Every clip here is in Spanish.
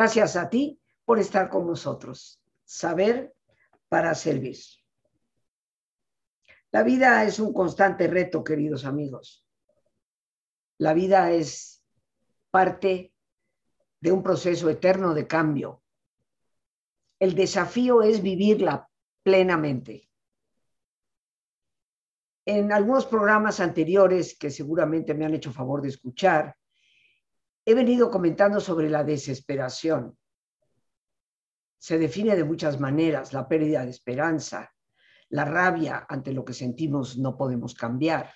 Gracias a ti por estar con nosotros. Saber para servir. La vida es un constante reto, queridos amigos. La vida es parte de un proceso eterno de cambio. El desafío es vivirla plenamente. En algunos programas anteriores que seguramente me han hecho favor de escuchar, he venido comentando sobre la desesperación. Se define de muchas maneras la pérdida de esperanza, la rabia ante lo que sentimos no podemos cambiar,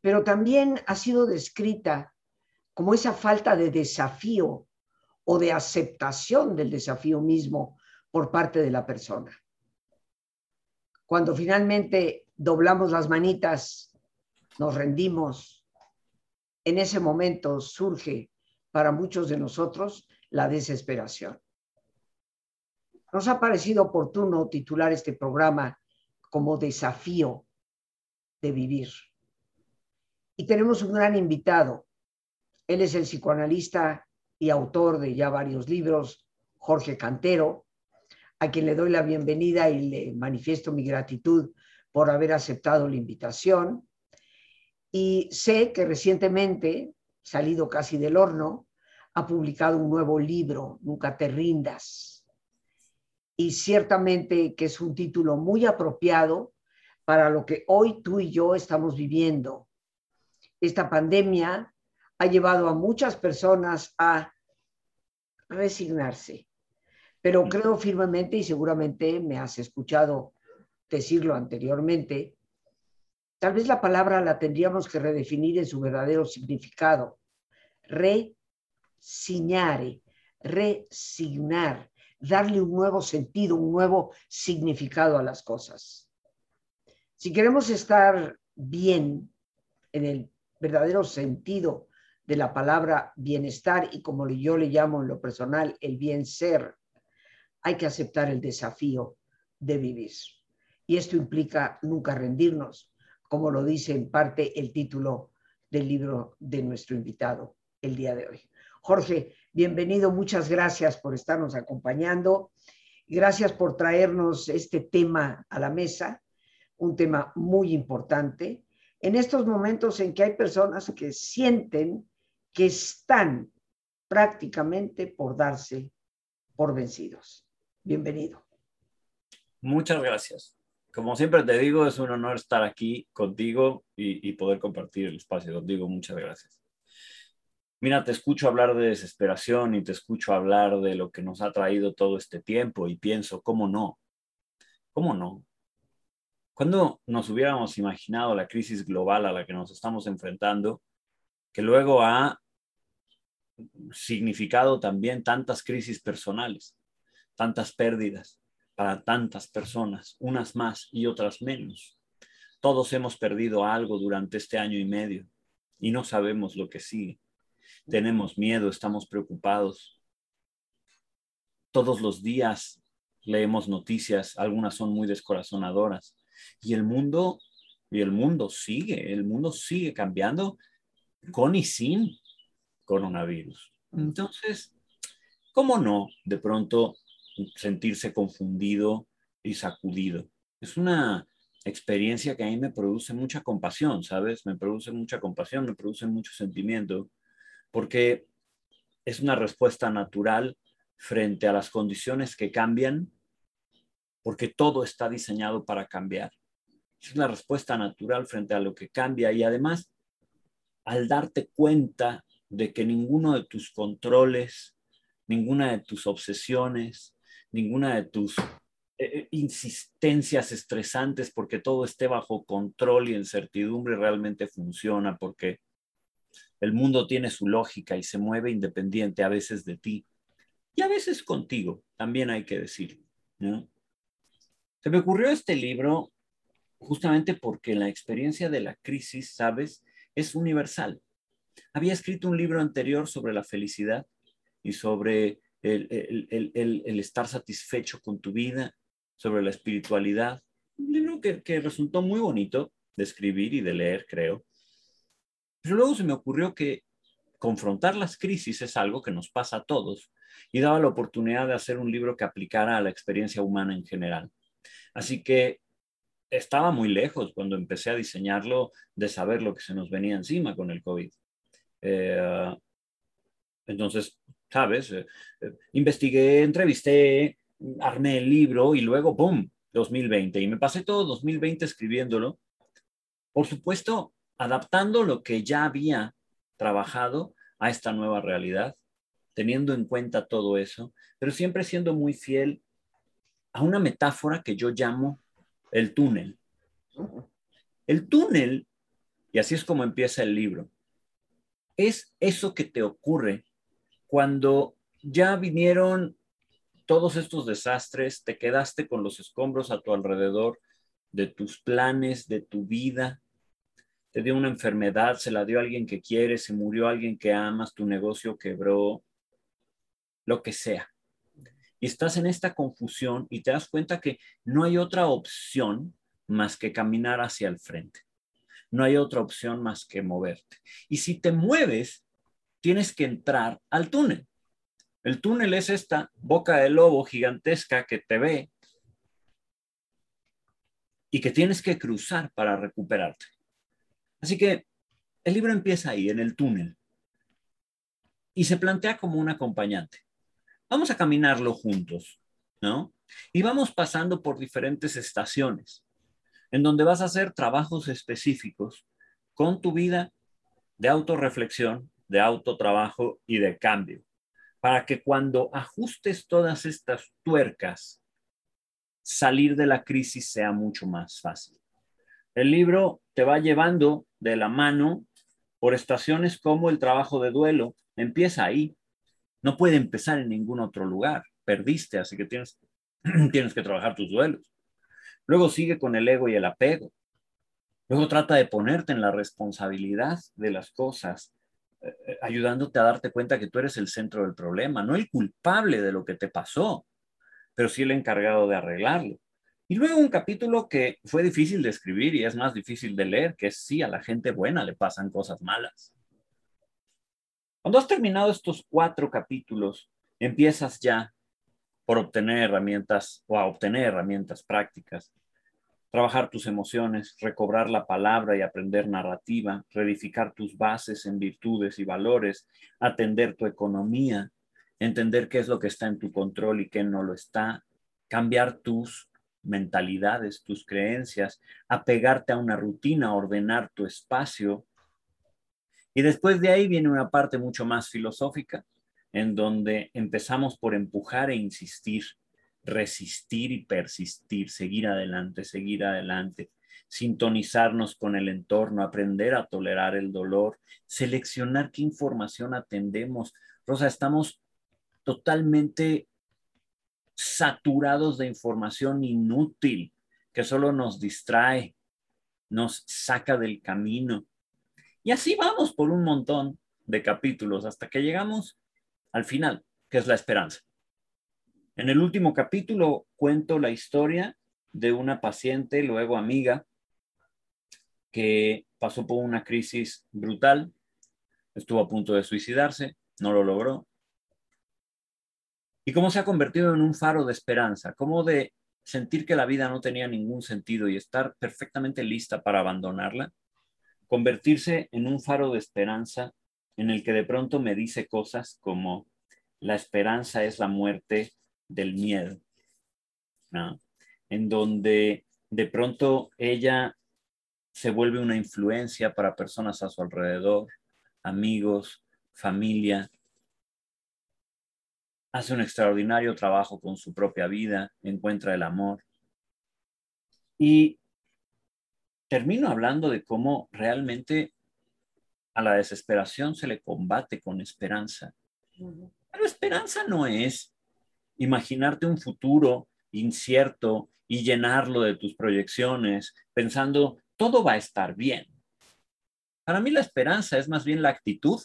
pero también ha sido descrita como esa falta de desafío o de aceptación del desafío mismo por parte de la persona. Cuando finalmente doblamos las manitas, nos rendimos, en ese momento surge para muchos de nosotros la desesperación. Nos ha parecido oportuno titular este programa como desafío de vivir. Y tenemos un gran invitado. Él es el psicoanalista y autor de ya varios libros, Jorge Cantero, a quien le doy la bienvenida y le manifiesto mi gratitud por haber aceptado la invitación. Y sé que recientemente, salido casi del horno, ha publicado un nuevo libro, Nunca te rindas. Y ciertamente que es un título muy apropiado para lo que hoy tú y yo estamos viviendo. Esta pandemia ha llevado a muchas personas a resignarse, pero creo firmemente, y seguramente me has escuchado decirlo anteriormente, tal vez la palabra la tendríamos que redefinir en su verdadero significado. Resignare, resignar, darle un nuevo sentido, un nuevo significado a las cosas. Si queremos estar bien en el verdadero sentido de la palabra bienestar y como yo le llamo en lo personal el bien ser, hay que aceptar el desafío de vivir. Y esto implica nunca rendirnos, como lo dice en parte el título del libro de nuestro invitado el día de hoy. Jorge, bienvenido, muchas gracias por estarnos acompañando. Gracias por traernos este tema a la mesa, un tema muy importante. En estos momentos en que hay personas que sienten que están prácticamente por darse por vencidos. Bienvenido. Muchas gracias. Como siempre te digo, es un honor estar aquí contigo y, poder compartir el espacio contigo. Muchas gracias. Mira, te escucho hablar de desesperación y te escucho hablar de lo que nos ha traído todo este tiempo y pienso, ¿cómo no? ¿Cómo no? ¿Cuándo nos hubiéramos imaginado la crisis global a la que nos estamos enfrentando, que luego ha significado también tantas crisis personales? tantas pérdidas para tantas personas, unas más y otras menos. Todos hemos perdido algo durante este año y medio y no sabemos lo que sigue. Tenemos miedo, estamos preocupados. Todos los días leemos noticias, algunas son muy descorazonadoras. Y el mundo, y el mundo sigue, el mundo sigue cambiando con y sin coronavirus. Entonces, ¿cómo no de pronto sentirse confundido y sacudido. Es una experiencia que a mí me produce mucha compasión, ¿sabes? Me produce mucha compasión, me produce mucho sentimiento, porque es una respuesta natural frente a las condiciones que cambian, porque todo está diseñado para cambiar. Es una respuesta natural frente a lo que cambia y además, al darte cuenta de que ninguno de tus controles, ninguna de tus obsesiones, ninguna de tus eh, eh, insistencias estresantes porque todo esté bajo control y en certidumbre realmente funciona, porque el mundo tiene su lógica y se mueve independiente a veces de ti y a veces contigo, también hay que decir. Se me ocurrió este libro justamente porque la experiencia de la crisis, sabes, es universal. Había escrito un libro anterior sobre la felicidad y sobre el, estar satisfecho con tu vida, sobre la espiritualidad. Un libro que, que resultó muy bonito de escribir y de leer, creo. Pero luego se me ocurrió que confrontar las crisis es algo que nos pasa a todos y daba la oportunidad de hacer un libro que aplicara a la experiencia humana en general. Así que estaba muy lejos cuando empecé a diseñarlo de saber lo que se nos venía encima con el COVID. Eh, entonces, ¿sabes? Eh, eh, investigué, entrevisté, armé el libro y luego, ¡boom!, 2020. Y me pasé todo 2020 escribiéndolo. Por supuesto, adaptando lo que ya había trabajado a esta nueva realidad, teniendo en cuenta todo eso, pero siempre siendo muy fiel a una metáfora que yo llamo el túnel. El túnel, y así es como empieza el libro, es eso que te ocurre cuando ya vinieron todos estos desastres, te quedaste con los escombros a tu alrededor de tus planes, de tu vida, te dio una enfermedad, se la dio alguien que quieres, se murió alguien que amas, tu negocio quebró, lo que sea. Y estás en esta confusión y te das cuenta que no hay otra opción más que caminar hacia el frente. No hay otra opción más que moverte. Y si te mueves, tienes que entrar al túnel. El túnel es esta boca de lobo gigantesca que te ve y que tienes que cruzar para recuperarte. Así que el libro empieza ahí, en el túnel, y se plantea como un acompañante. Vamos a caminarlo juntos, ¿no? Y vamos pasando por diferentes estaciones, en donde vas a hacer trabajos específicos con tu vida de autorreflexión, de autotrabajo y de cambio, para que cuando ajustes todas estas tuercas, salir de la crisis sea mucho más fácil. El libro te va llevando de la mano por estaciones como el trabajo de duelo. Empieza ahí, no puede empezar en ningún otro lugar. Perdiste, así que tienes, tienes que trabajar tus duelos. Luego sigue con el ego y el apego. Luego trata de ponerte en la responsabilidad de las cosas, ayudándote a darte cuenta que tú eres el centro del problema, no el culpable de lo que te pasó, pero sí el encargado de arreglarlo. Y luego un capítulo que fue difícil de escribir y es más difícil de leer, que es sí, a la gente buena le pasan cosas malas. Cuando has terminado estos cuatro capítulos, empiezas ya por obtener herramientas o a obtener herramientas prácticas, trabajar tus emociones, recobrar la palabra y aprender narrativa, reedificar tus bases en virtudes y valores, atender tu economía, entender qué es lo que está en tu control y qué no lo está, cambiar tus mentalidades, tus creencias, apegarte a una rutina, ordenar tu espacio, y después de ahí viene una parte mucho más filosófica, en donde empezamos por empujar e insistir, resistir y persistir, seguir adelante, seguir adelante, sintonizarnos con el entorno, aprender a tolerar el dolor, seleccionar qué información atendemos. Rosa, estamos totalmente saturados de información inútil que solo nos distrae, nos saca del camino. Y así vamos por un montón de capítulos hasta que llegamos al final, que es la esperanza. En el último capítulo cuento la historia de una paciente, luego amiga, que pasó por una crisis brutal, estuvo a punto de suicidarse, no lo logró. Y cómo se ha convertido en un faro de esperanza, cómo de sentir que la vida no tenía ningún sentido y estar perfectamente lista para abandonarla, convertirse en un faro de esperanza en el que de pronto me dice cosas como la esperanza es la muerte del miedo, en donde de pronto ella se vuelve una influencia para personas a su alrededor, amigos, familia, hace un extraordinario trabajo con su propia vida, encuentra el amor. Y termino hablando de cómo realmente a la desesperación se le combate con esperanza. Pero esperanza no es imaginarte un futuro incierto y llenarlo de tus proyecciones pensando todo va a estar bien. Para mí la esperanza es más bien la actitud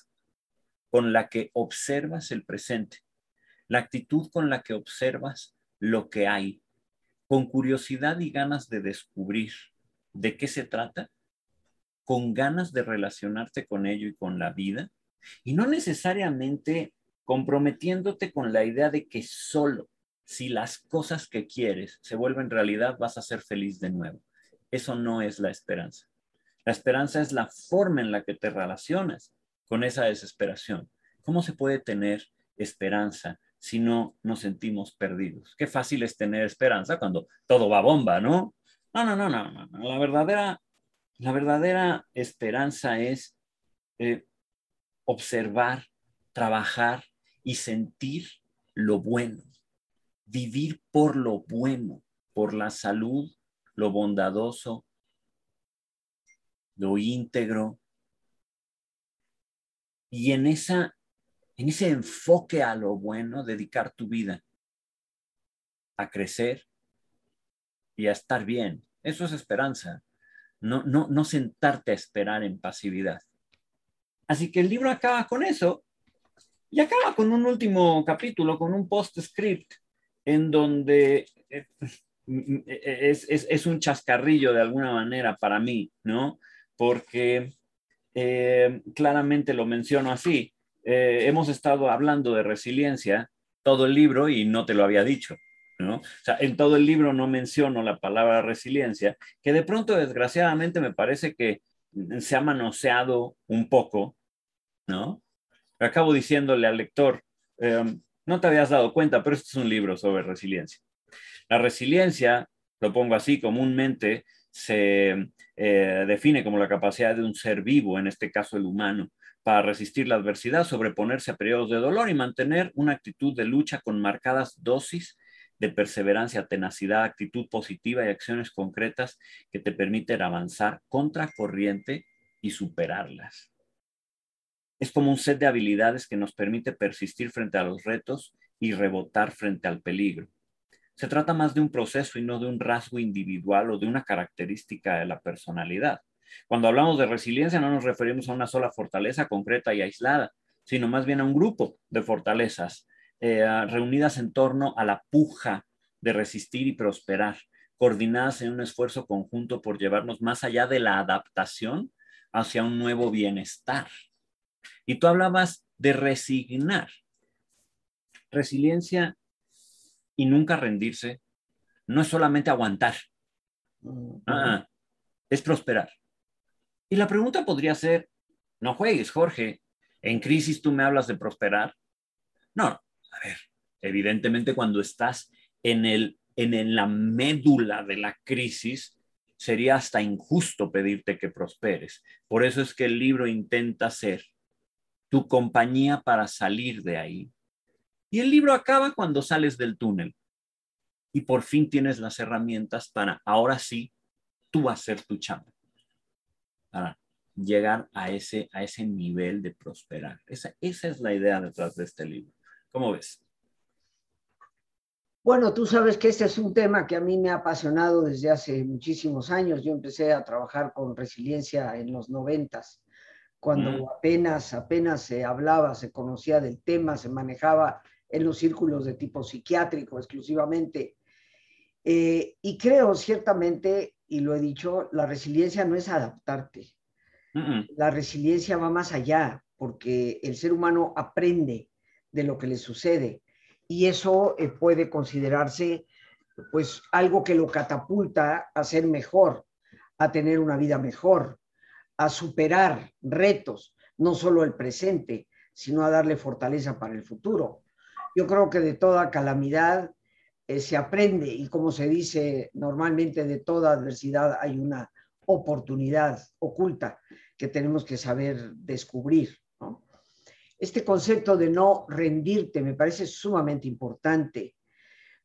con la que observas el presente, la actitud con la que observas lo que hay, con curiosidad y ganas de descubrir de qué se trata, con ganas de relacionarte con ello y con la vida, y no necesariamente comprometiéndote con la idea de que solo si las cosas que quieres se vuelven realidad vas a ser feliz de nuevo. Eso no es la esperanza. La esperanza es la forma en la que te relacionas con esa desesperación. ¿Cómo se puede tener esperanza si no nos sentimos perdidos? Qué fácil es tener esperanza cuando todo va bomba, ¿no? No, no, no, no, no. La verdadera, la verdadera esperanza es eh, observar, trabajar y sentir lo bueno, vivir por lo bueno, por la salud, lo bondadoso, lo íntegro. Y en, esa, en ese enfoque a lo bueno, dedicar tu vida a crecer y a estar bien. Eso es esperanza. No, no, no sentarte a esperar en pasividad. Así que el libro acaba con eso y acaba con un último capítulo, con un post-script en donde eh, es, es, es, un chascarrillo de alguna manera para mí, ¿no? Porque eh, claramente lo menciono así. Eh, hemos estado hablando de resiliencia todo el libro y no te lo había dicho, ¿no? O sea, en todo el libro no menciono la palabra resiliencia, que de pronto, desgraciadamente, me parece que se ha manoseado un poco, ¿no? Acabo diciéndole al lector, em, no te habías dado cuenta, pero este es un libro sobre resiliencia. La resiliencia, lo pongo así, comúnmente se eh, define como la capacidad de un ser vivo, en este caso el humano, para resistir la adversidad, sobreponerse a periodos de dolor y mantener una actitud de lucha con marcadas dosis de perseverancia, tenacidad, actitud positiva y acciones concretas que te permiten avanzar contra corriente y superarlas es como un set de habilidades que nos permite persistir frente a los retos y rebotar frente al peligro. Se trata más de un proceso y no de un rasgo individual o de una característica de la personalidad. Cuando hablamos de resiliencia no nos referimos a una sola fortaleza concreta y aislada, sino más bien a un grupo de fortalezas eh, reunidas en torno a la puja de resistir y prosperar, coordinadas en un esfuerzo conjunto por llevarnos más allá de la adaptación hacia un nuevo bienestar. Y tú hablabas de resignar. Resiliencia y nunca rendirse no es solamente aguantar, ah, es prosperar. Y la pregunta podría ser, no juegues, Jorge, en crisis tú me hablas de prosperar. No, a ver, evidentemente cuando estás en, el, en la médula de la crisis, sería hasta injusto pedirte que prosperes. Por eso es que el libro intenta ser tu compañía para salir de ahí. Y el libro acaba cuando sales del túnel y por fin tienes las herramientas para, ahora sí, tú hacer tu chamba, para llegar a ese, a ese nivel de prosperar. Esa, esa es la idea detrás de este libro. ¿Cómo ves? Bueno, tú sabes que este es un tema que a mí me ha apasionado desde hace muchísimos años. Yo empecé a trabajar con resiliencia en los noventas cuando apenas, apenas se hablaba, se conocía del tema, se manejaba en los círculos de tipo psiquiátrico exclusivamente. Eh, y creo ciertamente, y lo he dicho, la resiliencia no es adaptarte. La resiliencia va más allá, porque el ser humano aprende de lo que le sucede y eso eh, puede considerarse pues algo que lo catapulta a ser mejor, a tener una vida mejor, a superar retos, no solo el presente, sino a darle fortaleza para el futuro. Yo creo que de toda calamidad eh, se aprende y como se dice normalmente, de toda adversidad hay una oportunidad oculta que tenemos que saber descubrir. Este concepto de no rendirte me parece sumamente importante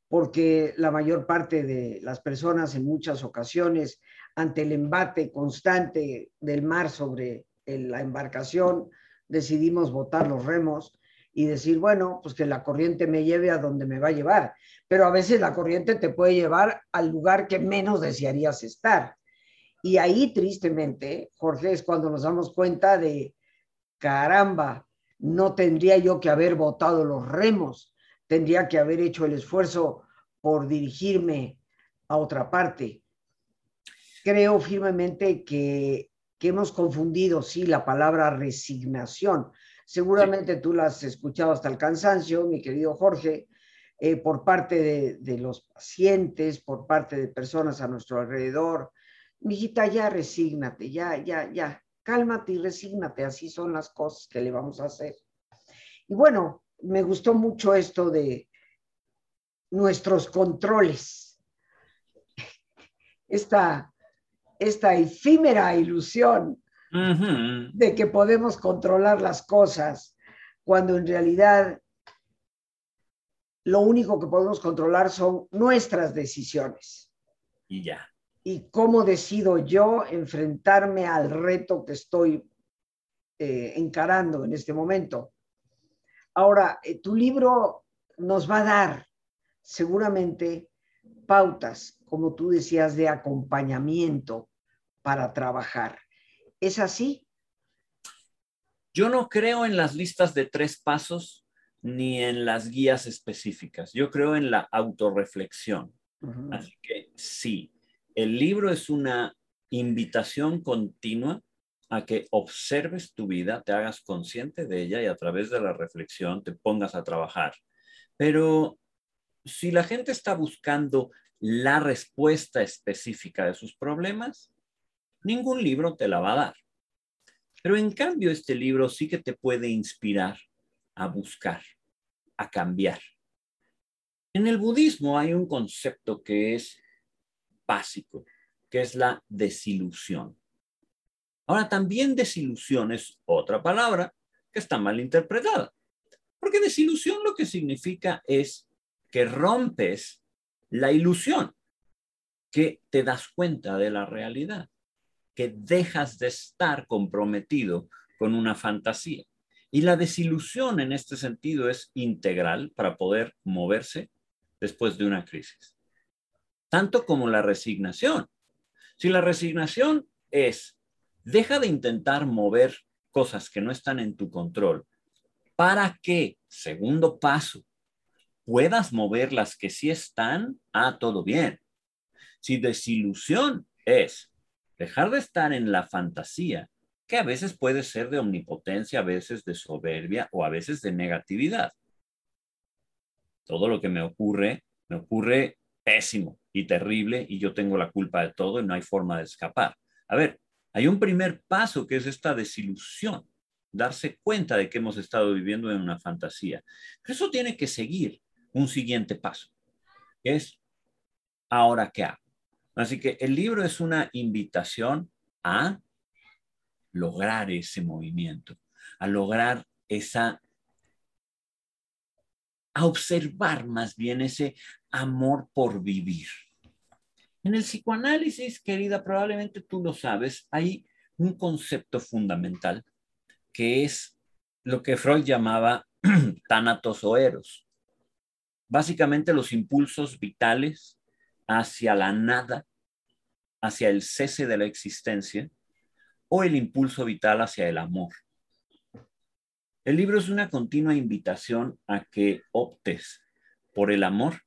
porque la mayor parte de las personas en muchas ocasiones ante el embate constante del mar sobre la embarcación, decidimos botar los remos y decir, bueno, pues que la corriente me lleve a donde me va a llevar. Pero a veces la corriente te puede llevar al lugar que menos desearías estar. Y ahí, tristemente, Jorge, es cuando nos damos cuenta de, caramba, no tendría yo que haber botado los remos, tendría que haber hecho el esfuerzo por dirigirme a otra parte creo firmemente que, hemos confundido, sí, la palabra resignación. Seguramente tú la has escuchado hasta el cansancio, mi querido Jorge, eh, por parte de, de, los pacientes, por parte de personas a nuestro alrededor. Mijita, ya resígnate, ya, ya, ya, cálmate y resígnate, así son las cosas que le vamos a hacer. Y bueno, me gustó mucho esto de nuestros controles. Esta, esta efímera ilusión de que podemos controlar las cosas cuando en realidad lo único que podemos controlar son nuestras decisiones. Y ya. Y cómo decido yo enfrentarme al reto que estoy eh, encarando en este momento. Ahora, eh, tu libro nos va a dar seguramente pautas, como tú decías, de acompañamiento para trabajar. ¿Es así? Yo no creo en las listas de tres pasos ni en las guías específicas. Yo creo en la autorreflexión. Así que sí, el libro es una invitación continua a que observes tu vida, te hagas consciente de ella y a través de la reflexión te pongas a trabajar. Pero si la gente está buscando la respuesta específica de sus problemas, ningún libro te la va a dar. Pero en cambio, este libro sí que te puede inspirar a buscar, a cambiar. En el budismo hay un concepto que es básico, que es la desilusión. Ahora, también desilusión es otra palabra que está mal interpretada, porque desilusión lo que significa es que rompes la ilusión, que te das cuenta de la realidad, que dejas de estar comprometido con una fantasía. Y la desilusión en este sentido es integral para poder moverse después de una crisis. Tanto como la resignación. Si la resignación es Deja de intentar mover cosas que no están en tu control para que, segundo paso, puedas mover las que sí están, a todo bien. Si desilusión es dejar de estar en la fantasía, que a veces puede ser de omnipotencia, a veces de soberbia o a veces de negatividad. Todo lo que me ocurre, me ocurre pésimo y terrible y yo tengo la culpa de todo y no hay forma de escapar. A ver, hay un primer paso que es esta desilusión, darse cuenta de que hemos estado viviendo en una fantasía. Eso tiene que seguir un siguiente paso, que es, ¿ahora qué hago? Así que el libro es una invitación a lograr ese movimiento, a lograr esa, a observar más bien ese amor por vivir. En el psicoanálisis, querida, probablemente tú lo sabes, hay un concepto fundamental que es lo que Freud llamaba tánatos o eros. Básicamente los impulsos vitales hacia la nada, hacia el cese de la existencia, o el impulso vital hacia el amor. El libro es una continua invitación a que optes por el amor,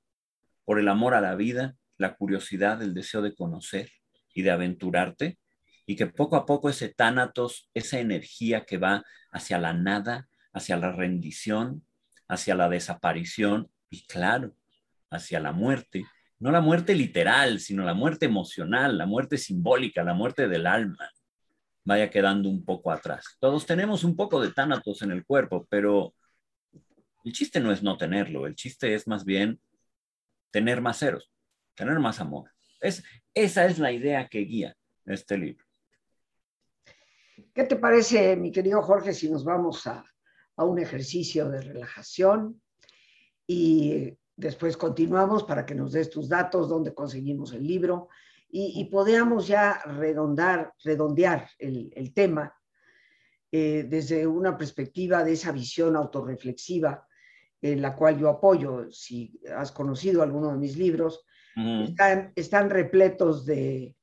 por el amor a la vida, la curiosidad, el deseo de conocer y de aventurarte, y que poco a poco ese tánatos, esa energía que va hacia la nada, hacia la rendición, hacia la desaparición y claro, hacia la muerte, no la muerte literal, sino la muerte emocional, la muerte simbólica, la muerte del alma, vaya quedando un poco atrás. Todos tenemos un poco de tánatos en el cuerpo, pero el chiste no es no tenerlo, el chiste es más bien tener más ceros tener más amor. Es, esa es la idea que guía este libro. ¿Qué te parece, mi querido Jorge, si nos vamos a, a un ejercicio de relajación y después continuamos para que nos des tus datos, dónde conseguimos el libro y, y podamos ya redondar, redondear el, el tema eh, desde una perspectiva de esa visión autorreflexiva en la cual yo apoyo. Si has conocido alguno de mis libros, están, están repletos de,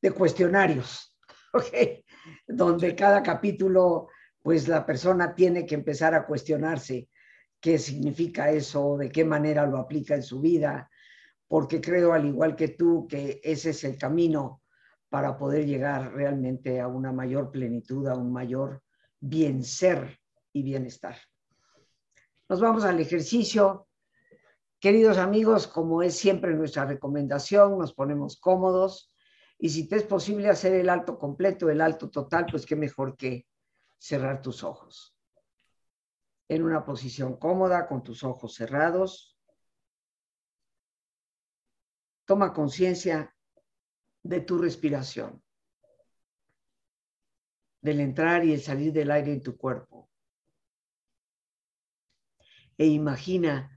de cuestionarios, ¿okay? donde cada capítulo, pues la persona tiene que empezar a cuestionarse qué significa eso, de qué manera lo aplica en su vida, porque creo, al igual que tú, que ese es el camino para poder llegar realmente a una mayor plenitud, a un mayor bien ser y bienestar. Nos vamos al ejercicio. Queridos amigos, como es siempre nuestra recomendación, nos ponemos cómodos y si te es posible hacer el alto completo, el alto total, pues qué mejor que cerrar tus ojos. En una posición cómoda, con tus ojos cerrados. Toma conciencia de tu respiración, del entrar y el salir del aire en tu cuerpo. E imagina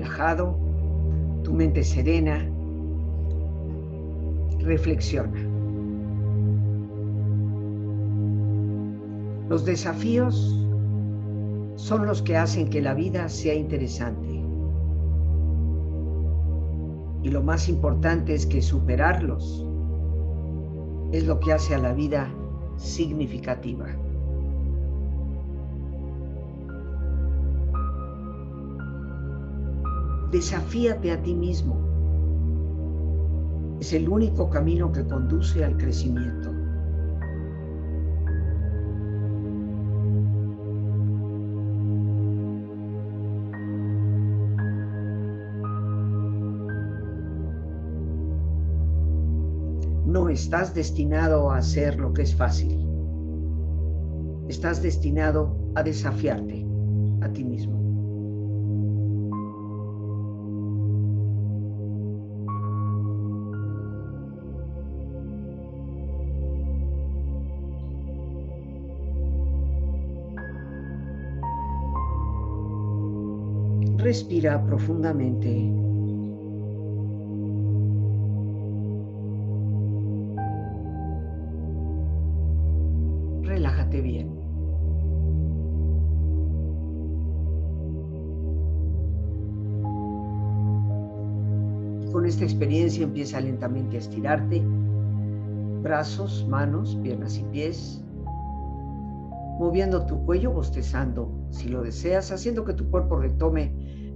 Relajado, tu mente serena, reflexiona. Los desafíos son los que hacen que la vida sea interesante. Y lo más importante es que superarlos es lo que hace a la vida significativa. Desafíate a ti mismo. Es el único camino que conduce al crecimiento. No estás destinado a hacer lo que es fácil. Estás destinado a desafiarte a ti mismo. Respira profundamente. Relájate bien. Con esta experiencia empieza lentamente a estirarte. Brazos, manos, piernas y pies moviendo tu cuello, bostezando, si lo deseas, haciendo que tu cuerpo retome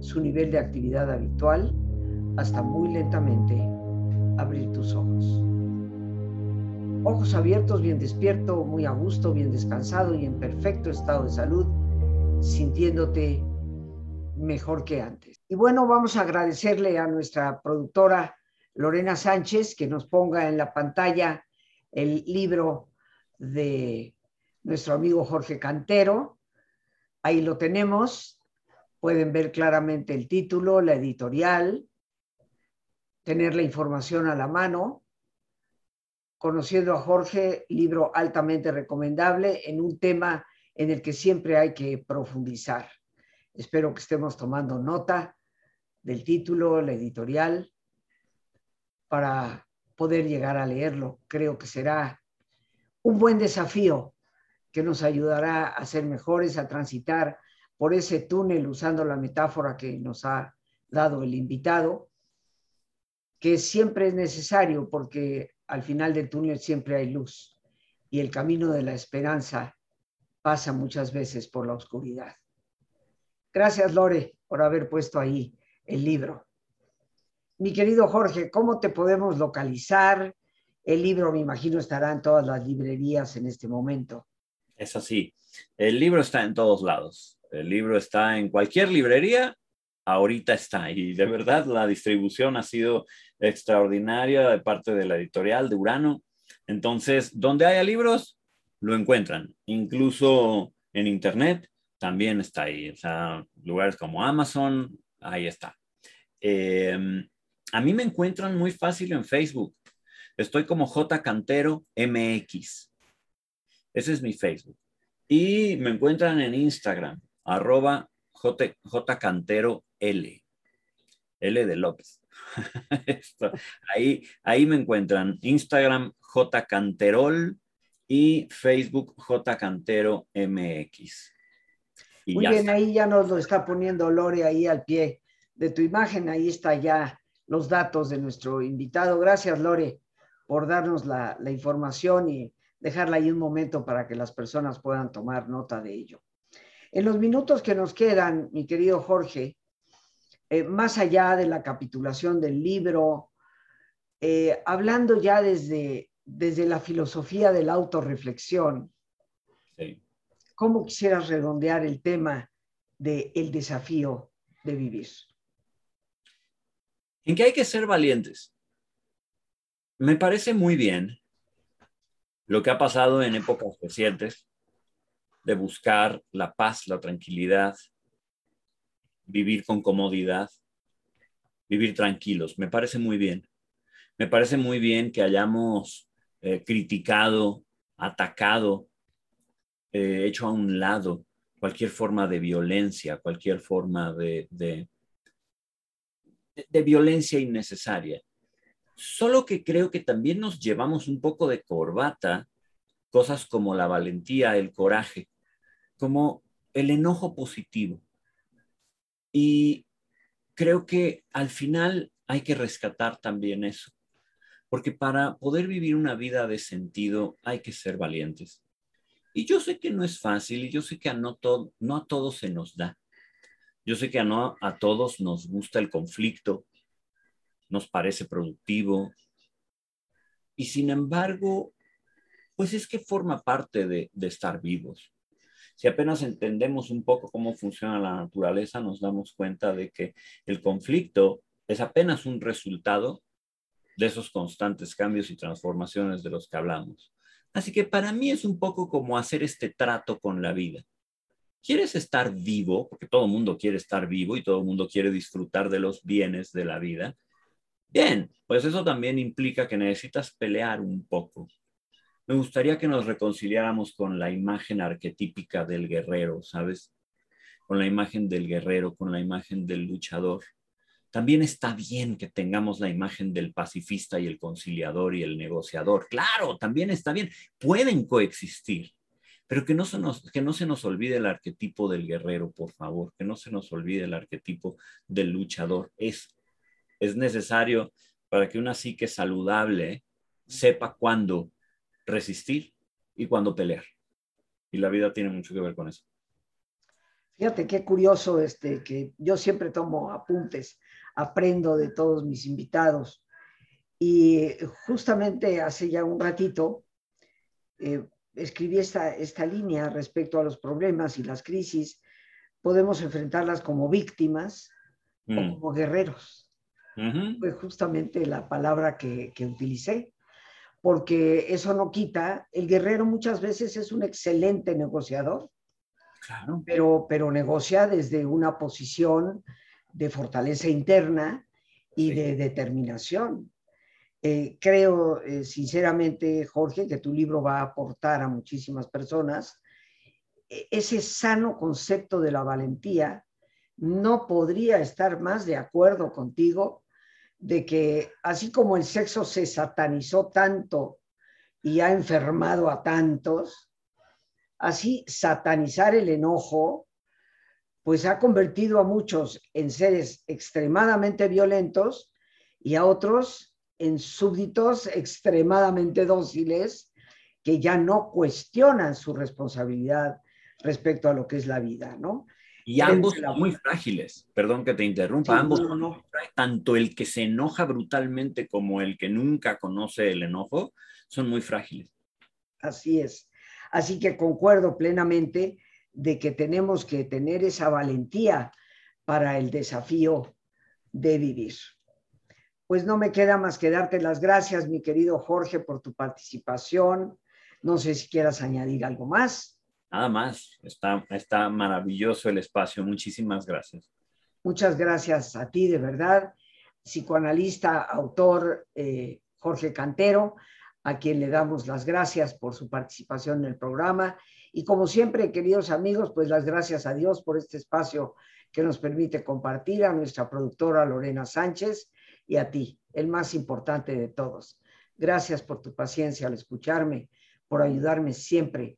su nivel de actividad habitual hasta muy lentamente abrir tus ojos. Ojos abiertos, bien despierto, muy a gusto, bien descansado y en perfecto estado de salud, sintiéndote mejor que antes. Y bueno, vamos a agradecerle a nuestra productora Lorena Sánchez que nos ponga en la pantalla el libro de nuestro amigo Jorge Cantero. Ahí lo tenemos. Pueden ver claramente el título, la editorial, tener la información a la mano. Conociendo a Jorge, libro altamente recomendable en un tema en el que siempre hay que profundizar. Espero que estemos tomando nota del título, la editorial, para poder llegar a leerlo. Creo que será un buen desafío que nos ayudará a ser mejores, a transitar por ese túnel usando la metáfora que nos ha dado el invitado, que siempre es necesario porque al final del túnel siempre hay luz y el camino de la esperanza pasa muchas veces por la oscuridad. Gracias, Lore, por haber puesto ahí el libro. Mi querido Jorge, ¿cómo te podemos localizar? El libro, me imagino, estará en todas las librerías en este momento. Es así. El libro está en todos lados. El libro está en cualquier librería. Ahorita está. Y de verdad la distribución ha sido extraordinaria de parte de la editorial de Urano. Entonces, donde haya libros, lo encuentran. Incluso en Internet también está ahí. O sea, lugares como Amazon, ahí está. Em, a mí me encuentran muy fácil en Facebook. Estoy como J Cantero MX. Ese es mi Facebook. Y me encuentran en Instagram, arroba J, Cantero L. L de López. ahí, ahí me encuentran Instagram J Canterol y Facebook J Cantero MX. Muy bien, ahí ya nos lo está poniendo Lore ahí al pie de tu imagen. Ahí está ya los datos de nuestro invitado. Gracias, Lore, por darnos la, información y dejarla ahí un momento para que las personas puedan tomar nota de ello. En los minutos que nos quedan, mi querido Jorge, eh, más allá de la capitulación del libro, eh, hablando ya desde, desde la filosofía de la autorreflexión, ¿cómo quisieras redondear el tema del el desafío de vivir? En que hay que ser valientes. Me parece muy bien lo que ha pasado en épocas recientes de buscar la paz, la tranquilidad, vivir con comodidad, vivir tranquilos. Me parece muy bien. Me parece muy bien que hayamos eh, criticado, atacado, eh, hecho a un lado cualquier forma de violencia, cualquier forma de, de, de violencia innecesaria. Solo que creo que también nos llevamos un poco de corbata cosas como la valentía, el coraje, como el enojo positivo. Y creo que al final hay que rescatar también eso, porque para poder vivir una vida de sentido hay que ser valientes. Y yo sé que no es fácil y yo sé que a no, no a todos se nos da. Yo sé que a no a todos nos gusta el conflicto, nos parece productivo, y sin embargo, pues es que forma parte de estar vivos. Si apenas entendemos un poco cómo funciona la naturaleza, nos damos cuenta de que el conflicto es apenas un resultado de esos constantes cambios y transformaciones de los que hablamos. Así que para mí es un poco como hacer este trato con la vida. ¿Quieres estar vivo? Porque todo el mundo quiere estar vivo y todo el mundo quiere disfrutar de los bienes de la vida. Bien, pues eso también implica que necesitas pelear un poco me gustaría que nos reconciliáramos con la imagen arquetípica del guerrero, ¿sabes? Con la imagen del guerrero, con la imagen del luchador. También está bien que tengamos la imagen del pacifista y el conciliador y el negociador. Claro, también está bien. Pueden coexistir, pero que no se nos, que no se nos olvide el arquetipo del guerrero, por favor, que no se nos olvide el arquetipo del luchador. Es, es necesario para que una psique saludable sepa cuándo resistir y cuando pelear. Y la vida tiene mucho que ver con eso. Fíjate qué curioso este, que yo siempre tomo apuntes, aprendo de todos mis invitados. Y justamente hace ya un ratito eh, escribí esta, esta línea respecto a los problemas y las crisis. Podemos enfrentarlas como víctimas o mm. como guerreros. Fue justamente la palabra que, que utilicé porque eso no quita, el guerrero muchas veces es un excelente negociador, claro. pero, pero negocia desde una posición de fortaleza interna y de determinación. Eh, creo eh, sinceramente, Jorge, que tu libro va a aportar a muchísimas personas e, ese sano concepto de la valentía. No podría estar más de acuerdo contigo de que así como el sexo se satanizó tanto y ha enfermado a tantos, así satanizar el enojo, pues ha convertido a muchos en seres extremadamente violentos y a otros en súbditos extremadamente dóciles que ya no cuestionan su responsabilidad respecto a lo que es la vida, ¿no? Y ambos son muy frágiles, perdón que te interrumpa, ambos son tanto el que se enoja brutalmente como el que nunca conoce el enojo, son muy frágiles. Así es. Así que concuerdo plenamente de que tenemos que tener esa valentía para el desafío de vivir. Pues no me queda más que darte las gracias, mi querido Jorge, por tu participación. No sé si quieras añadir algo más. Nada más, está, está maravilloso el espacio. Muchísimas gracias. Muchas gracias a ti, de verdad. Psicoanalista, autor, eh, Jorge Cantero, a quien le damos las gracias por su participación en el programa. Y como siempre, queridos amigos, pues las gracias a Dios por este espacio que nos permite compartir, a nuestra productora Lorena Sánchez y a ti, el más importante de todos. Gracias por tu paciencia al escucharme, por ayudarme siempre